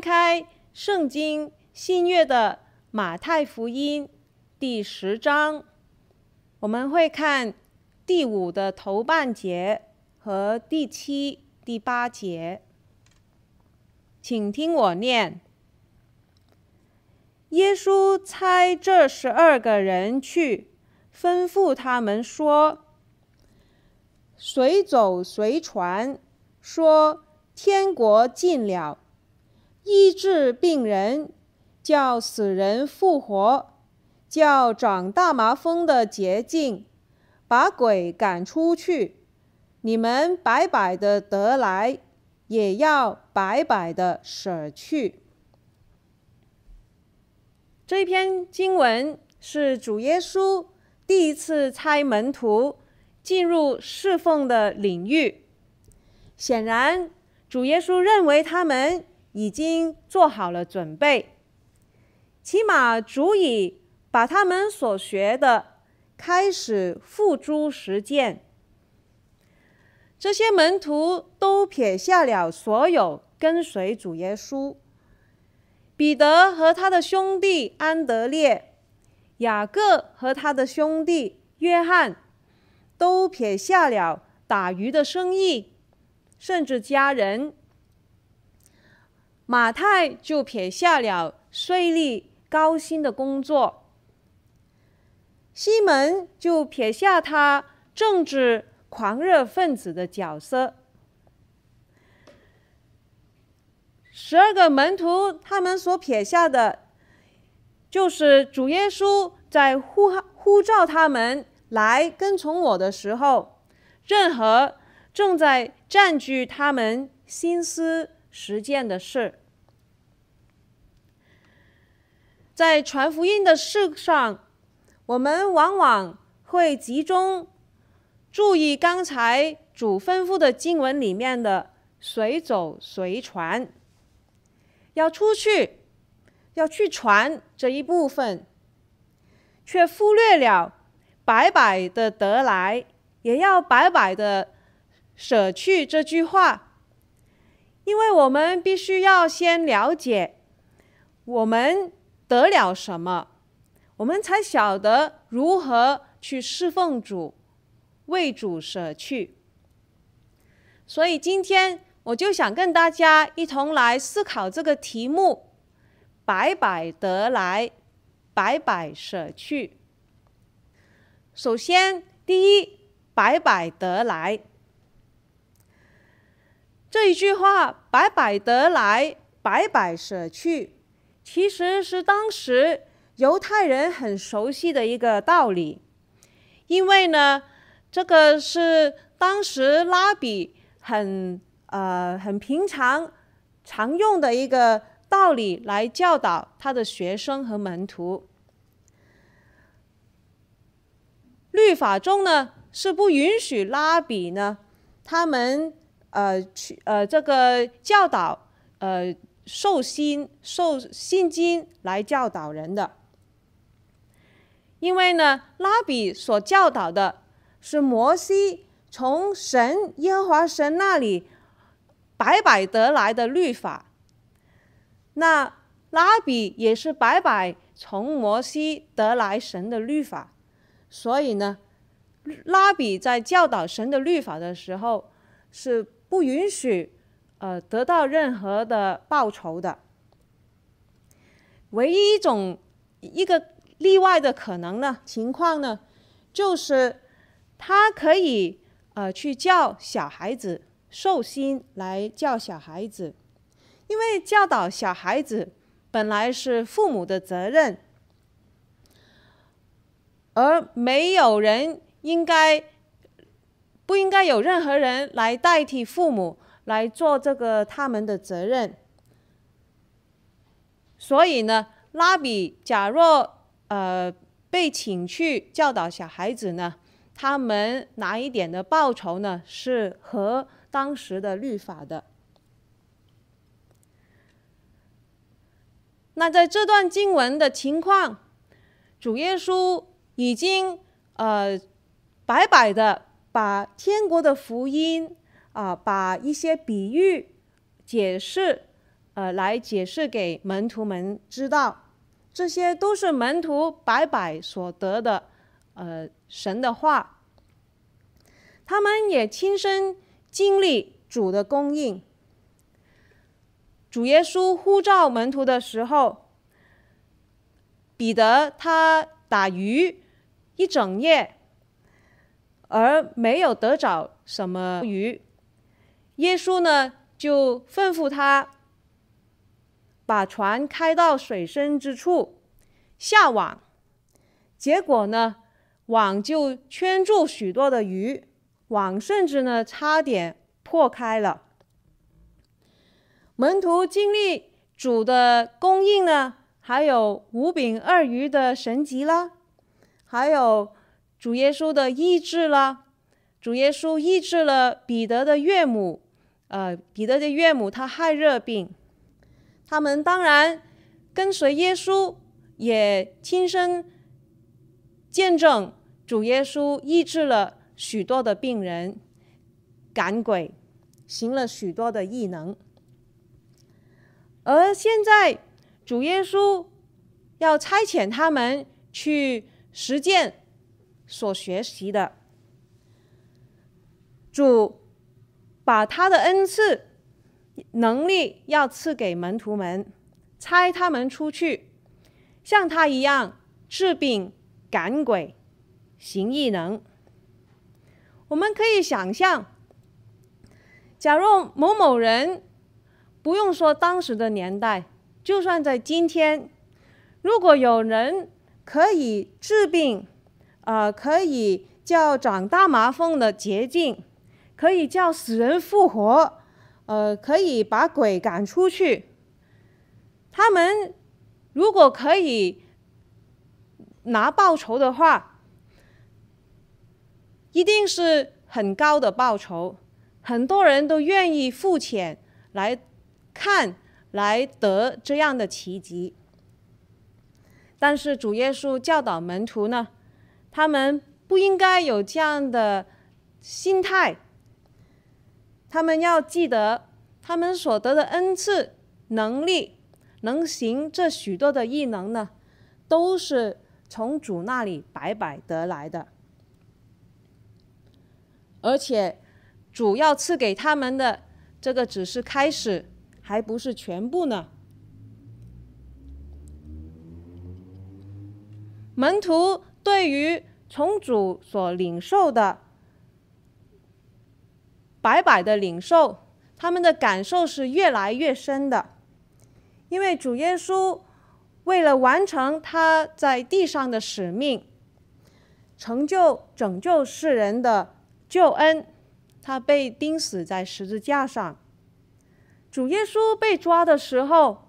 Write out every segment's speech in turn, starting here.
开圣经新约的马太福音第十章，我们会看第五的头半节和第七、第八节。请听我念：耶稣差这十二个人去，吩咐他们说：“随走随传，说天国近了。”医治病人，叫死人复活，叫长大麻风的洁净，把鬼赶出去。你们白白的得来，也要白白的舍去。这篇经文是主耶稣第一次差门徒进入侍奉的领域。显然，主耶稣认为他们。已经做好了准备，起码足以把他们所学的开始付诸实践。这些门徒都撇下了所有，跟随主耶稣。彼得和他的兄弟安德烈，雅各和他的兄弟约翰，都撇下了打鱼的生意，甚至家人。马太就撇下了税吏高薪的工作，西门就撇下他政治狂热分子的角色。十二个门徒，他们所撇下的，就是主耶稣在呼呼召他们来跟从我的时候，任何正在占据他们心思实践的事。在传福音的事上，我们往往会集中注意刚才主吩咐的经文里面的“随走随传”，要出去，要去传这一部分，却忽略了“白白的得来，也要白白的舍去”这句话，因为我们必须要先了解我们。得了什么，我们才晓得如何去侍奉主，为主舍去。所以今天我就想跟大家一同来思考这个题目：白白得来，白白舍去。首先，第一，白白得来这一句话，白白得来，白白舍去。其实是当时犹太人很熟悉的一个道理，因为呢，这个是当时拉比很呃很平常常用的一个道理来教导他的学生和门徒。律法中呢是不允许拉比呢他们呃去呃这个教导呃。受心受薪金来教导人的，因为呢，拉比所教导的是摩西从神耶和华神那里白白得来的律法，那拉比也是白白从摩西得来神的律法，所以呢，拉比在教导神的律法的时候是不允许。呃，得到任何的报酬的，唯一一种一个例外的可能呢情况呢，就是他可以呃去教小孩子，受薪来教小孩子，因为教导小孩子本来是父母的责任，而没有人应该不应该有任何人来代替父母。来做这个他们的责任，所以呢，拉比假若呃被请去教导小孩子呢，他们拿一点的报酬呢，是合当时的律法的。那在这段经文的情况，主耶稣已经呃白白的把天国的福音。啊，把一些比喻、解释，呃，来解释给门徒们知道，这些都是门徒白白所得的，呃，神的话。他们也亲身经历主的供应。主耶稣呼召门徒的时候，彼得他打鱼一整夜，而没有得着什么鱼。耶稣呢，就吩咐他把船开到水深之处，下网。结果呢，网就圈住许多的鱼。网甚至呢，差点破开了。门徒经历主的供应呢，还有五饼二鱼的神迹啦，还有主耶稣的医治了。主耶稣医治了彼得的岳母，呃，彼得的岳母她害热病，他们当然跟随耶稣，也亲身见证主耶稣医治了。许多的病人赶鬼，行了许多的异能。而现在，主耶稣要差遣他们去实践所学习的。主把他的恩赐能力要赐给门徒们，差他们出去，像他一样治病、赶鬼、行异能。我们可以想象，假如某某人，不用说当时的年代，就算在今天，如果有人可以治病，呃，可以叫长大麻风的捷径，可以叫死人复活，呃，可以把鬼赶出去，他们如果可以拿报酬的话，一定是很高的报酬，很多人都愿意付钱来看，来得这样的奇迹。但是主耶稣教导门徒呢，他们不应该有这样的心态，他们要记得，他们所得的恩赐、能力，能行这许多的异能呢，都是从主那里白白得来的。而且，主要赐给他们的这个只是开始，还不是全部呢。门徒对于从主所领受的白白的领受，他们的感受是越来越深的，因为主耶稣为了完成他在地上的使命，成就拯救世人的。救恩，他被钉死在十字架上。主耶稣被抓的时候，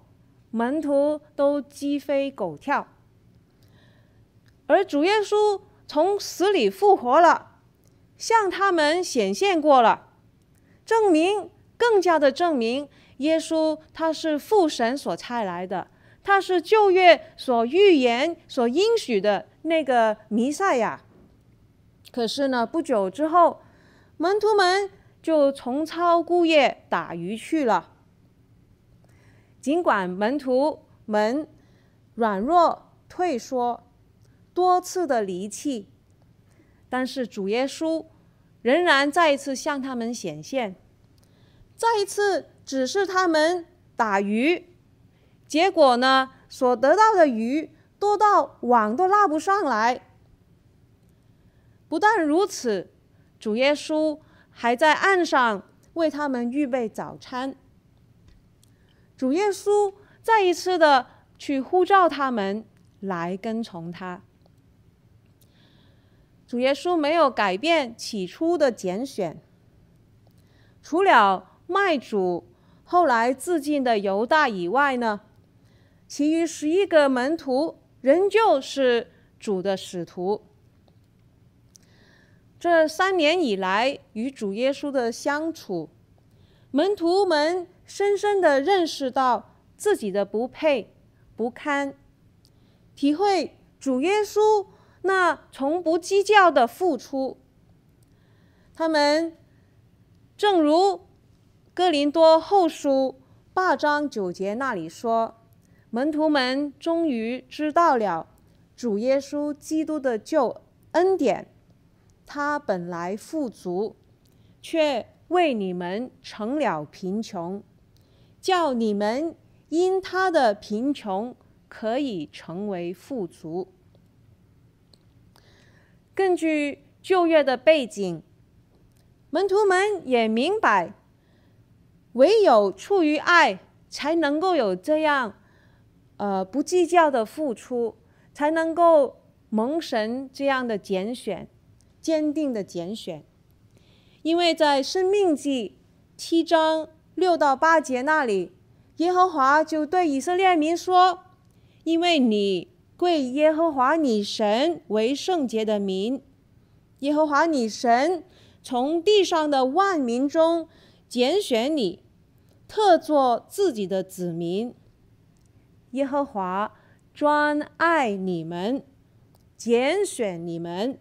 门徒都鸡飞狗跳。而主耶稣从死里复活了，向他们显现过了，证明更加的证明耶稣他是父神所差来的，他是旧约所预言、所应许的那个弥赛亚。可是呢，不久之后，门徒们就重操故业打鱼去了。尽管门徒们软弱退缩，多次的离弃，但是主耶稣仍然再一次向他们显现，再一次指示他们打鱼。结果呢，所得到的鱼多到网都拉不上来。不但如此，主耶稣还在岸上为他们预备早餐。主耶稣再一次的去呼召他们来跟从他。主耶稣没有改变起初的拣选，除了卖主后来自尽的犹大以外呢，其余十一个门徒仍旧是主的使徒。这三年以来与主耶稣的相处，门徒们深深地认识到自己的不配、不堪，体会主耶稣那从不计较的付出。他们正如哥林多后书八章九节那里说，门徒们终于知道了主耶稣基督的救恩典。他本来富足，却为你们成了贫穷，叫你们因他的贫穷可以成为富足。根据旧约的背景，门徒们也明白，唯有出于爱，才能够有这样，呃，不计较的付出，才能够蒙神这样的拣选，坚定的拣选。因为在生命记七章六到八节那里，耶和华就对以色列民说：“因为你。”贵耶和华你神为圣洁的民，耶和华你神从地上的万民中拣选你，特作自己的子民。耶和华专爱你们，拣选你们，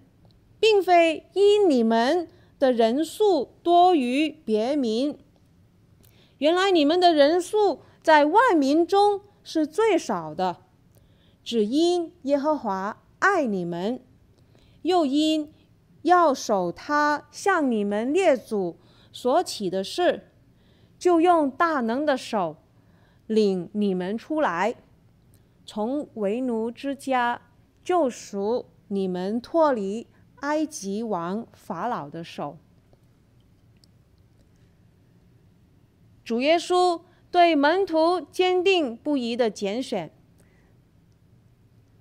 并非因你们的人数多于别民。原来你们的人数在万民中是最少的。只因耶和华爱你们，又因要守他向你们列祖所起的事，就用大能的手领你们出来，从为奴之家救赎你们脱离埃及王法老的手。主耶稣对门徒坚定不移的拣选。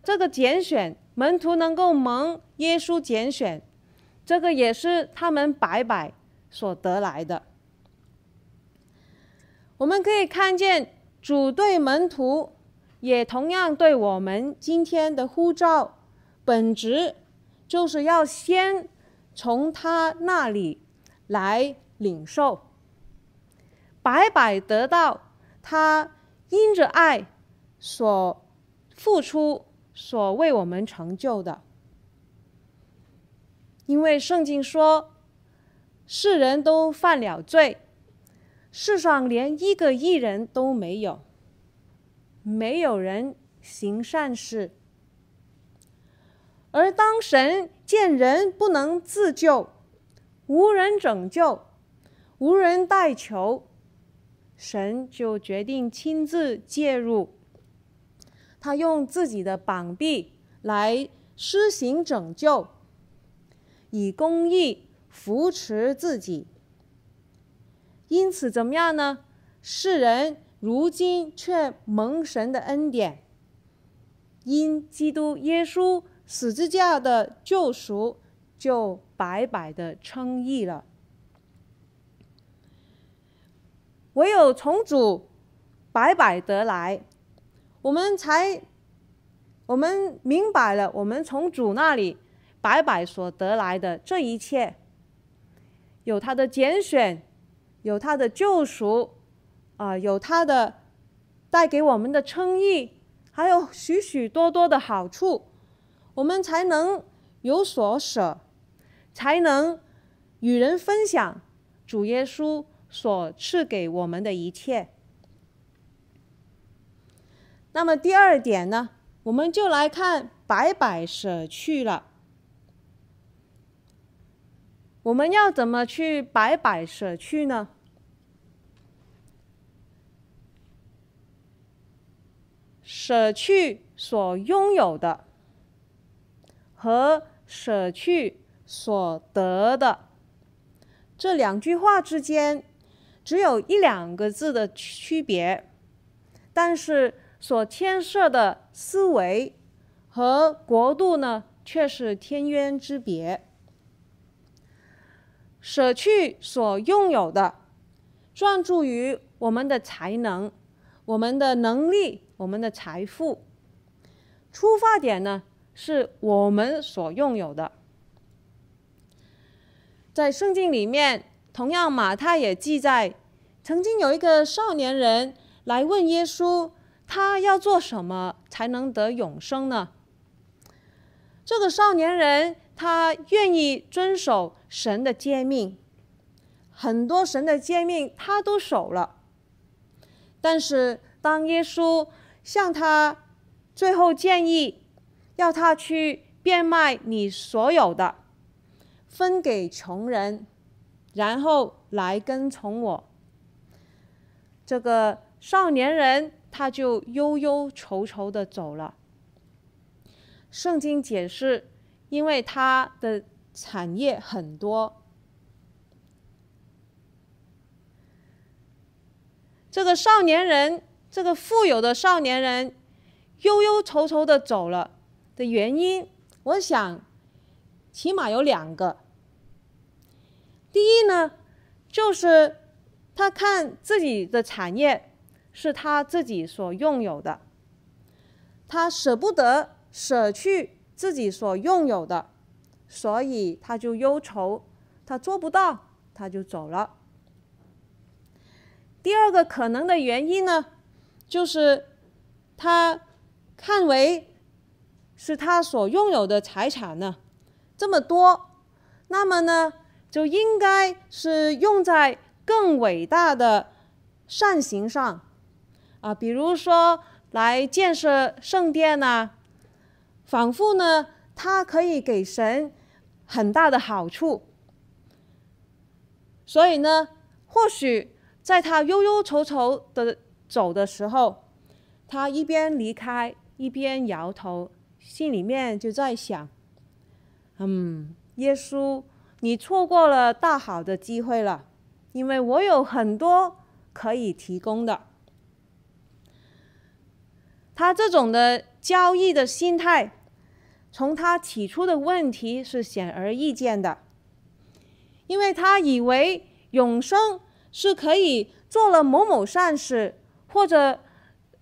这个拣选门徒能够蒙耶稣拣选，这个也是他们白白所得来的。我们可以看见主对门徒，也同样对我们今天的呼召，本质就是要先从他那里来领受，白白得到他因着爱所付出。所为我们成就的，因为圣经说，世人都犯了罪，世上连一个义人都没有，没有人行善事。而当神见人不能自救，无人拯救，无人代求，神就决定亲自介入。他用自己的膀臂来施行拯救，以公义扶持自己。因此，怎么样呢？世人如今却蒙神的恩典，因基督耶稣十字架的救赎，就白白的称义了。唯有从主白白得来。我们才，我们明白了，我们从主那里白白所得来的这一切，有他的拣选，有他的救赎，啊、有他的带给我们的称义，还有许许多多的好处，我们才能有所舍，才能与人分享主耶稣所赐给我们的一切。那么第二点呢，我们就来看白白舍去了。我们要怎么去白白舍去呢？舍去所拥有的和舍去所得的这两句话之间，只有一两个字的区别，但是。所牵涉的思维和国度呢，却是天渊之别。舍去所拥有的，专注于我们的才能、我们的能力、我们的财富。出发点呢，是我们所拥有的。在圣经里面，同样马太也记载，曾经有一个少年人来问耶稣。他要做什么才能得永生呢？这个少年人他愿意遵守神的诫命，很多神的诫命他都守了，但是当耶稣向他最后建议，要他去变卖你所有的，分给穷人，然后来跟从我，这个少年人他就忧忧愁愁的走了。圣经解释，因为他的产业很多。这个少年人，这个富有的少年人，忧忧愁愁的走了的原因，我想起码有两个。第一呢，就是他看自己的产业是他自己所拥有的，他舍不得舍去自己所拥有的，所以他就忧愁，他做不到，他就走了。第二个可能的原因呢，就是他看为是他所拥有的财产呢这么多，那么呢就应该是用在更伟大的善行上啊，比如说来建设圣殿呐、啊，仿佛呢他可以给神很大的好处，所以呢或许。在他忧忧愁愁的走的时候，他一边离开一边摇头，心里面就在想：“嗯，耶稣，你错过了大好的机会了，因为我有很多可以提供的。”他这种的交易的心态，从他起初的问题是显而易见的，因为他以为永生。是可以做了某某善事，或者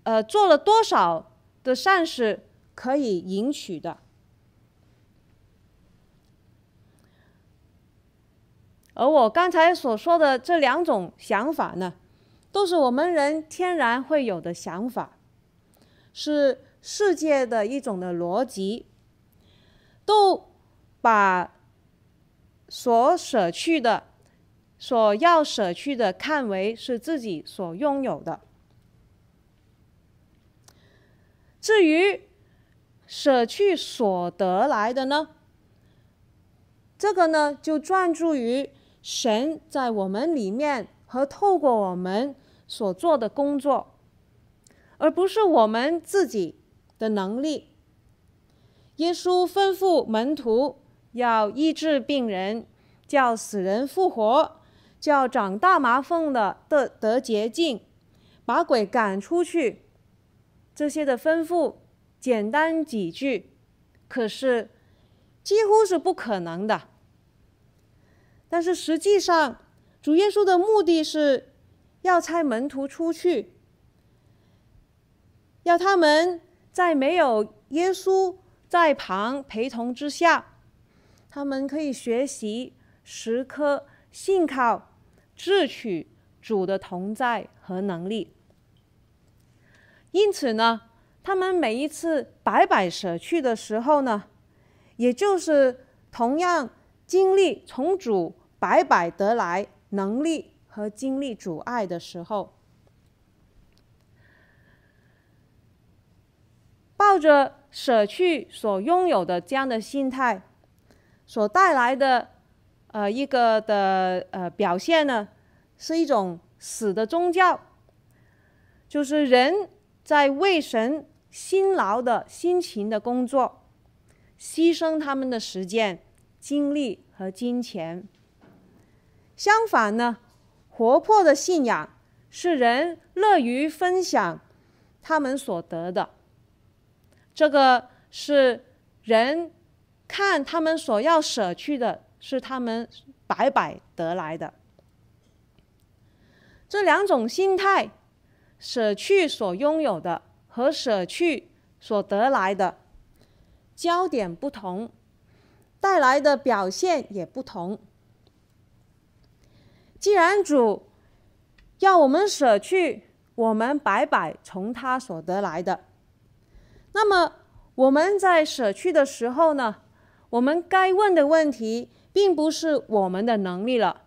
呃做了多少的善事可以赢取的。而我刚才所说的这两种想法呢，都是我们人天然会有的想法，是世界的一种的逻辑，都把所舍去的。所要舍去的，看为是自己所拥有的。至于舍去所得来的呢？这个呢，就专注于神在我们里面和透过我们所做的工作，而不是我们自己的能力。耶稣吩咐门徒要医治病人，叫死人复活。叫长大麻风的得得洁净，把鬼赶出去，这些的吩咐简单几句，可是几乎是不可能的。但是实际上，主耶稣的目的是要差门徒出去，要他们在没有耶稣在旁陪同之下，他们可以学习时刻信靠。智取主的同在和能力，因此呢，他们每一次白白舍去的时候呢，也就是同样经历从主白白得来能力和经历主爱的时候，抱着舍去所拥有的这样的心态，所带来的。呃，一个的呃表现呢，是一种死的宗教，就是人在为神辛劳的辛勤的工作，牺牲他们的时间、精力和金钱。相反呢，活泼的信仰是人乐于分享他们所得的，这个是人看他们所要舍去的。是他们白白得来的。这两种心态，舍去所拥有的和舍去所得来的，焦点不同，带来的表现也不同。既然主要我们舍去我们白白从他所得来的，那么我们在舍去的时候呢，我们该问的问题。并不是我们的能力了，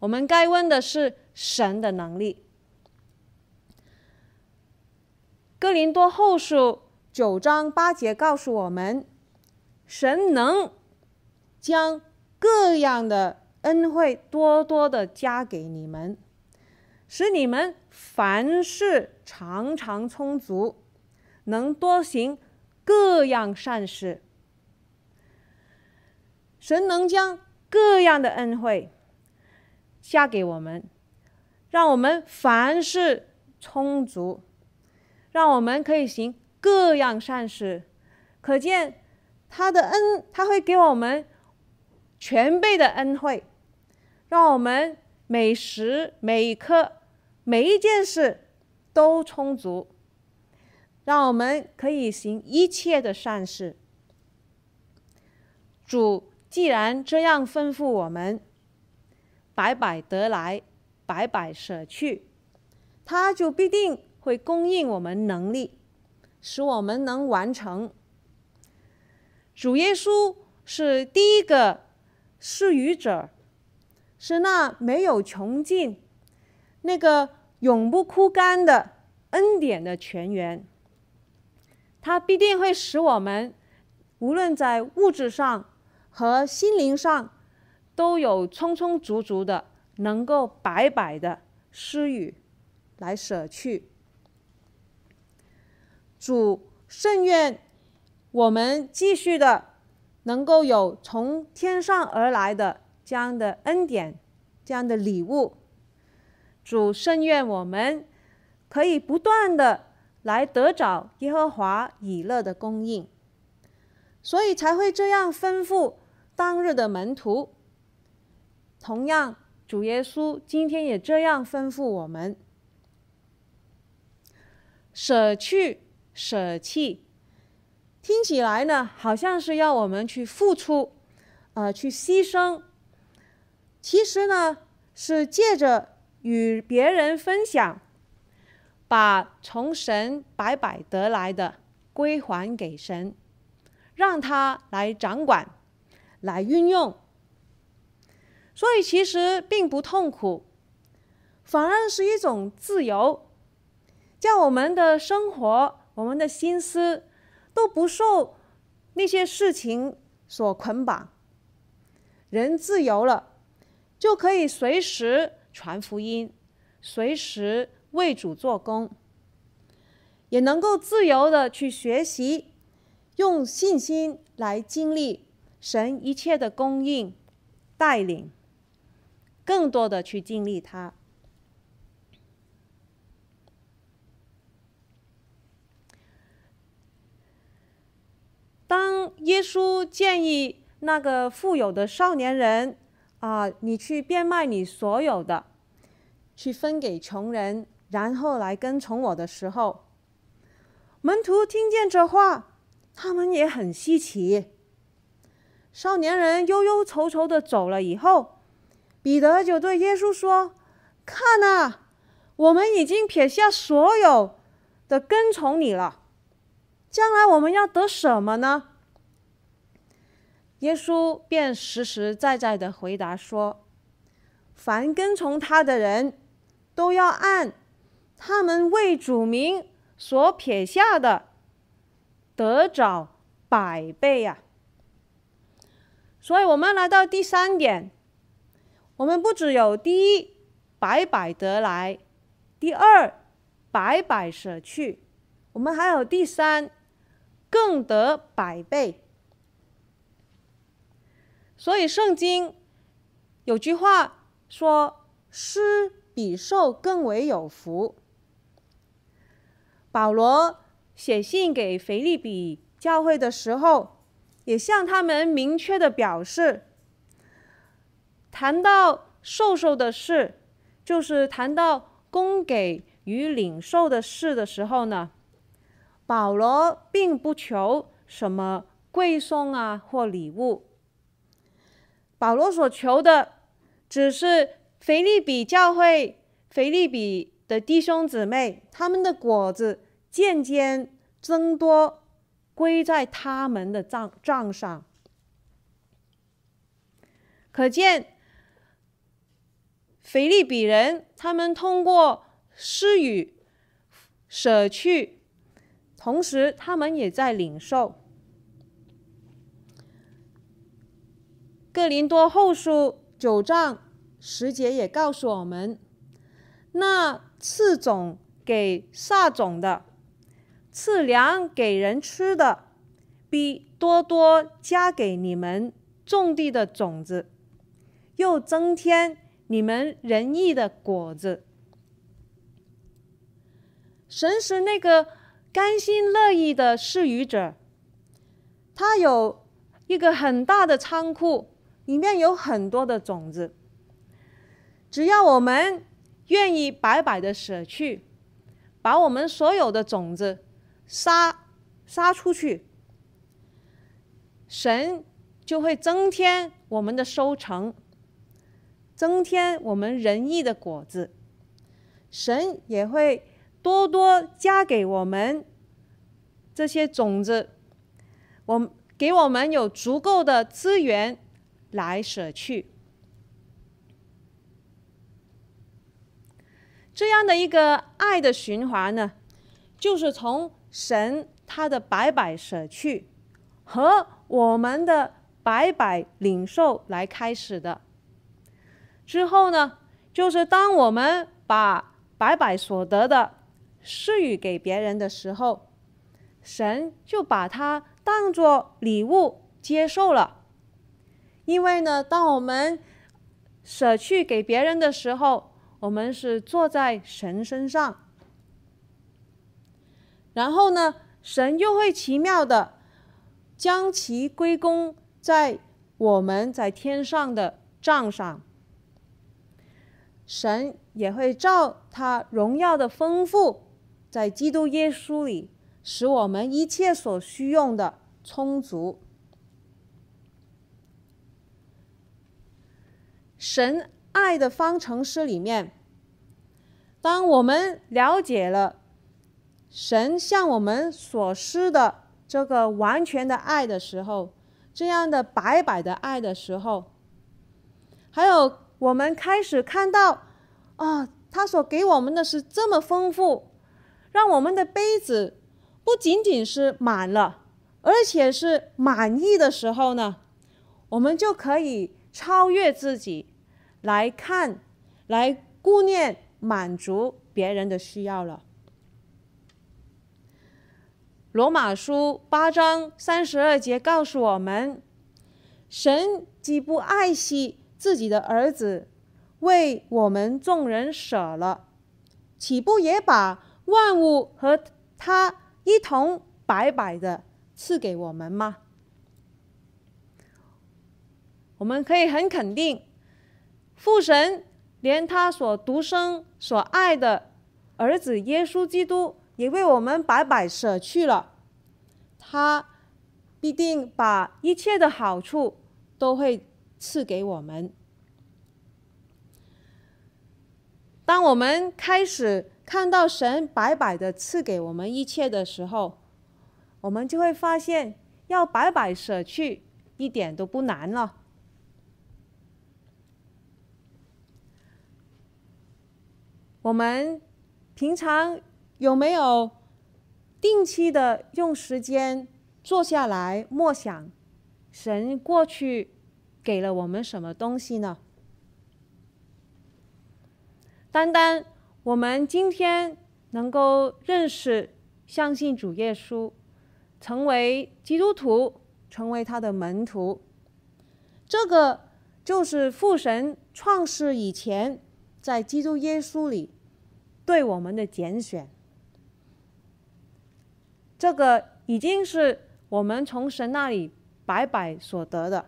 我们该问的是神的能力。哥林多后书九章八节告诉我们，神能将各样的恩惠多多的加给你们，使你们凡事常常充足，能多行各样善事。神能将各样的恩惠加给我们，让我们凡事充足，让我们可以行各样善事。可见他的恩，他会给我们全备的恩惠，让我们每时每刻每一件事都充足，让我们可以行一切的善事。主既然这样吩咐我们，白白得来，白白舍去，他就必定会供应我们能力，使我们能完成。主耶稣是第一个施予者，是那没有穷尽、那个永不枯干的恩典的泉源。它必定会使我们，无论在物质上和心灵上，都有充充足足的，能够白白的施予，来舍去。主甚愿我们继续的，能够有从天上而来的这样的恩典，这样的礼物。主甚愿我们可以不断的来得着耶和华以勒的供应，所以才会这样吩咐当日的门徒。同样，主耶稣今天也这样吩咐我们：舍去、舍弃，听起来呢，好像是要我们去付出，呃，去牺牲。其实呢，是借着与别人分享，把从神白白得来的归还给神，让他来掌管，来运用。所以其实并不痛苦，反而是一种自由，叫我们的生活、我们的心思都不受那些事情所捆绑。人自由了，就可以随时传福音，随时为主做工，也能够自由的去学习，用信心来经历神一切的供应、带领。更多的去经历它。当耶稣建议那个富有的少年人啊，你去变卖你所有的，去分给穷人，然后来跟从我的时候，门徒听见这话，他们也很稀奇。少年人忧忧愁愁的走了以后。彼得就对耶稣说：“看呐，我们已经撇下所有的跟从你了，将来我们要得什么呢？”耶稣便实实在在的回答说：“凡跟从他的人，都要按他们为主名所撇下的，得着百倍呀。”所以，我们来到第三点。我们不只有第一，白白得来；第二，白白舍去；我们还有第三，更得百倍。所以圣经有句话说：“施比受更为有福。”保罗写信给腓立比教会的时候，也向他们明确的表示。谈到授受的事，就是谈到供给与领受的事的时候呢，保罗并不求什么贵重啊或礼物。保罗所求的，只是腓立比教会、腓立比的弟兄姊妹，他们的果子渐渐增多，归在他们的账账上。可见。腓立比人，他们通过施予、舍去，同时他们也在领受。哥林多后书九章十节也告诉我们，那次种给撒种的，赐粮给人吃的，必多多加给你们种地的种子，又增添你们仁义的果子。神是那个甘心乐意的施予者，他有一个很大的仓库。里面有很多的种子，只要我们愿意白白的舍去，把我们所有的种子撒撒出去，神就会增添我们的收成，增添我们仁义的果子，神也会多多加给我们这些种子，我给我们有足够的资源。来舍去，这样的一个爱的循环呢，就是从神他的白白舍去和我们的白白领受来开始的。之后呢，就是当我们把白白所得的施予给别人的时候，神就把它当作礼物接受了。因为呢，当我们舍去给别人的时候，我们是坐在神身上，然后呢，神又会奇妙的将其归功在我们在天上的账上，神也会照他荣耀的丰富，在基督耶稣里，使我们一切所需用的充足。神爱的方程式里面，当我们了解了神向我们所施的这个完全的爱的时候，这样的白白的爱的时候，还有我们开始看到啊，他所给我们的是这么丰富，让我们的杯子不仅仅是满了，而且是满意的时候呢，我们就可以超越自己。来看，来顾念，满足别人的需要了。罗马书八章三十二节告诉我们：神既不爱惜自己的儿子，为我们众人舍了，岂不也把万物和他一同白白的赐给我们吗？我们可以很肯定。父神连他所独生所爱的儿子耶稣基督也为我们白白舍去了，他必定把一切的好处都会赐给我们。当我们开始看到神白白的赐给我们一切的时候，我们就会发现要白白舍去一点都不难了。我们平常有没有定期的用时间坐下来默想神过去给了我们什么东西呢？单单我们今天能够认识、相信主耶稣，成为基督徒，成为他的门徒，这个就是父神创世以前。在基督耶稣里，对我们的拣选，这个已经是我们从神那里白白所得的。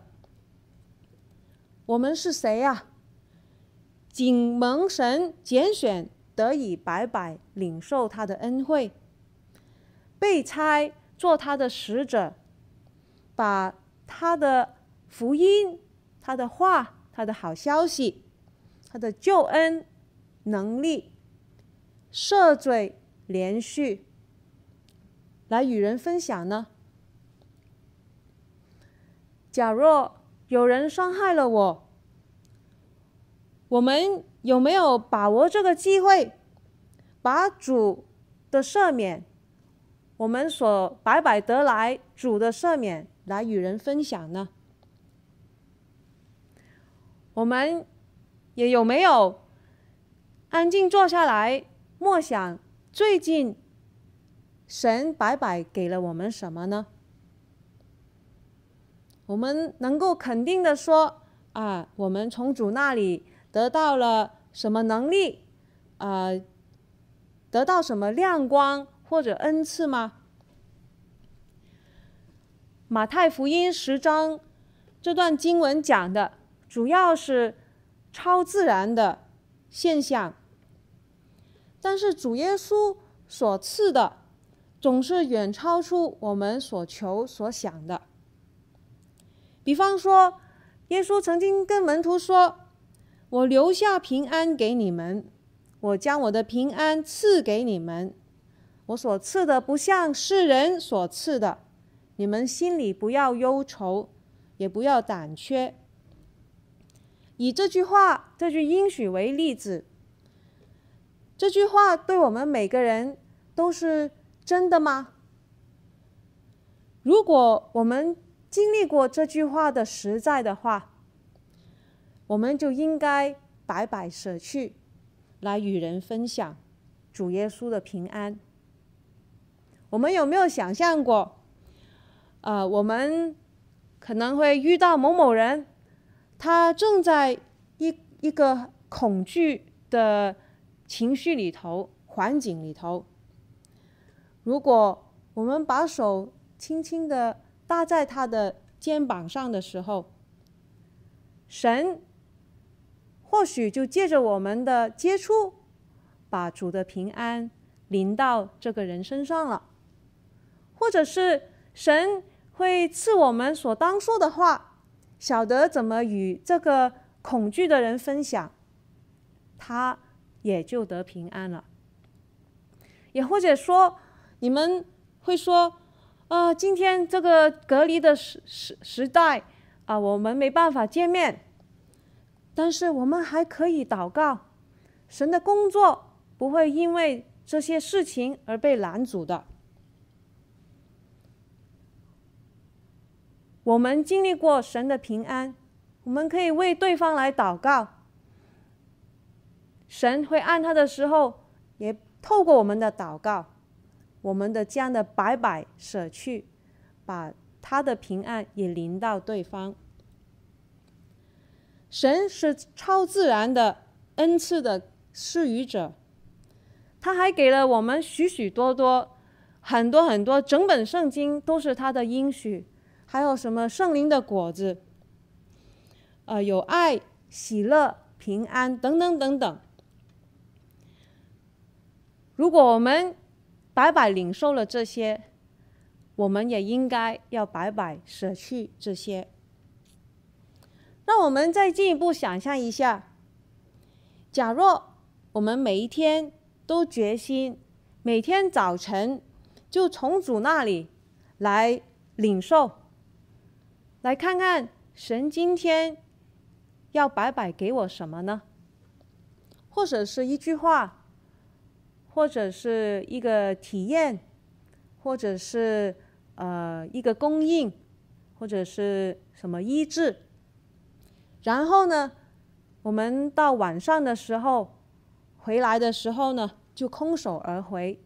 我们是谁呀、啊？仅蒙神拣选，得以白白领受他的恩惠，被差做他的使者，把他的福音、他的话、他的好消息。他的救恩能力、赦罪、连续，来与人分享呢？假若有人伤害了我，我们有没有把握这个机会，把主的赦免我们所白白得来主的赦免来与人分享呢？我们也有没有安静坐下来默想最近神白白给了我们什么呢？我们能够肯定的说啊，我们从主那里得到了什么能力？啊，得到什么亮光或者恩赐吗？马太福音十章这段经文讲的。主要是超自然的现象，但是主耶稣所赐的总是远超出我们所求所想的。比方说，耶稣曾经跟门徒说：“我留下平安给你们，我将我的平安赐给你们。我所赐的不像世人所赐的，你们心里不要忧愁，也不要胆怯。”以这句话、这句应许为例子，这句话对我们每个人都是真的吗？如果我们经历过这句话的实在的话，我们就应该白白舍去，来与人分享主耶稣的平安。我们有没有想象过，呃，我们可能会遇到某某人？他正在一一个恐惧的情绪里头、环境里头。如果我们把手轻轻的搭在他的肩膀上的时候，神或许就借着我们的接触，把主的平安临到这个人身上了，或者是神会赐我们所当说的话。晓得怎么与这个恐惧的人分享，他也就得平安了。也或者说，你们会说，啊、呃，今天这个隔离的时时时代啊、我们没办法见面，但是我们还可以祷告，神的工作不会因为这些事情而被拦阻的。我们经历过神的平安，我们可以为对方来祷告。神会按他的时候，也透过我们的祷告，我们的这样的白白舍去，把他的平安也临到对方。神是超自然的恩赐的施予者，他还给了我们许许多多、很多很多，整本圣经都是他的应许。还有什么圣灵的果子？呃，有爱、喜乐、平安等等等等。如果我们白白领受了这些，我们也应该要白白舍去这些。让我们再进一步想象一下：假若我们每一天都决心，每天早晨就从主那里来领受。来看看神今天要白白给我什么呢？或者是一句话，或者是一个体验，或者是呃一个供应，或者是什么医治。然后呢，我们到晚上的时候回来的时候呢，就空手而回，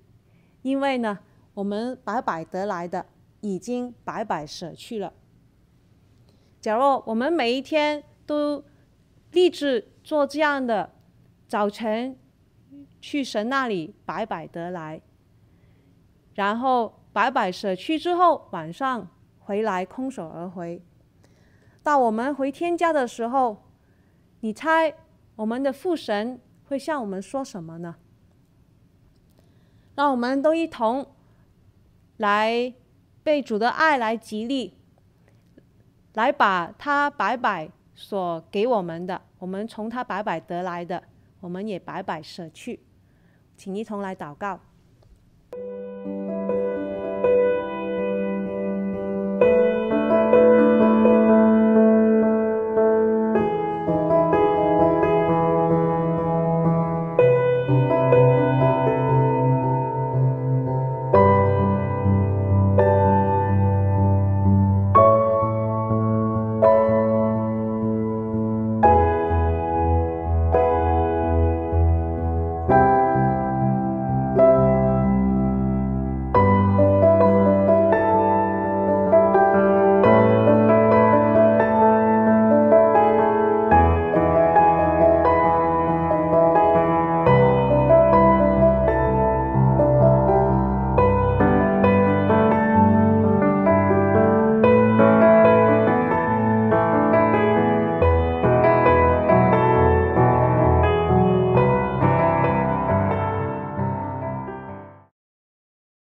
因为呢，我们白白得来的已经白白舍去了。假如我们每一天都立志做这样的，早晨去神那里白白得来，然后白白舍去之后，晚上回来空手而回。到我们回天家的时候，你猜我们的父神会向我们说什么呢？让我们都一同来被主的爱来激励。来把他白白所给我们的，我们从他白白得来的，我们也白白舍去，请一同来祷告。